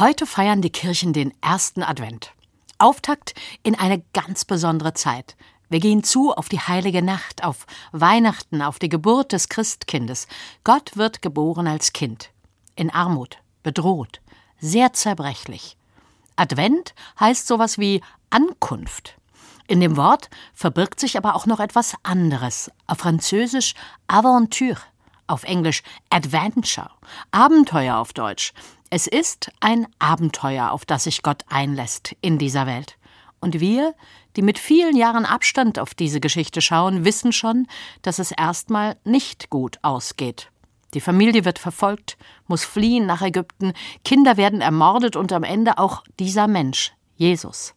Heute feiern die Kirchen den ersten Advent. Auftakt in eine ganz besondere Zeit. Wir gehen zu auf die heilige Nacht, auf Weihnachten, auf die Geburt des Christkindes. Gott wird geboren als Kind. In Armut, bedroht, sehr zerbrechlich. Advent heißt sowas wie Ankunft. In dem Wort verbirgt sich aber auch noch etwas anderes. Auf Französisch Aventure, auf Englisch Adventure, Abenteuer auf Deutsch. Es ist ein Abenteuer, auf das sich Gott einlässt in dieser Welt. Und wir, die mit vielen Jahren Abstand auf diese Geschichte schauen, wissen schon, dass es erstmal nicht gut ausgeht. Die Familie wird verfolgt, muss fliehen nach Ägypten, Kinder werden ermordet und am Ende auch dieser Mensch, Jesus.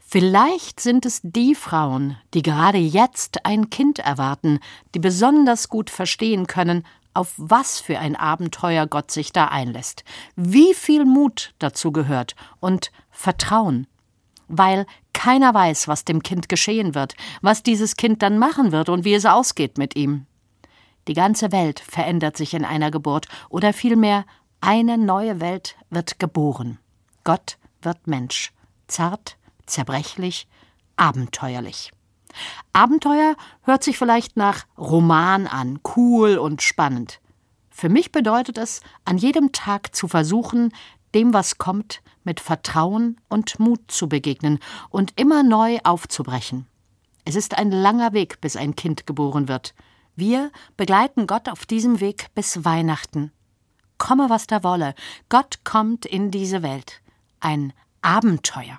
Vielleicht sind es die Frauen, die gerade jetzt ein Kind erwarten, die besonders gut verstehen können, auf was für ein Abenteuer Gott sich da einlässt, wie viel Mut dazu gehört und Vertrauen, weil keiner weiß, was dem Kind geschehen wird, was dieses Kind dann machen wird und wie es ausgeht mit ihm. Die ganze Welt verändert sich in einer Geburt, oder vielmehr eine neue Welt wird geboren. Gott wird Mensch, zart, zerbrechlich, abenteuerlich. Abenteuer hört sich vielleicht nach Roman an, cool und spannend. Für mich bedeutet es, an jedem Tag zu versuchen, dem, was kommt, mit Vertrauen und Mut zu begegnen und immer neu aufzubrechen. Es ist ein langer Weg, bis ein Kind geboren wird. Wir begleiten Gott auf diesem Weg bis Weihnachten. Komme, was da wolle, Gott kommt in diese Welt. Ein Abenteuer.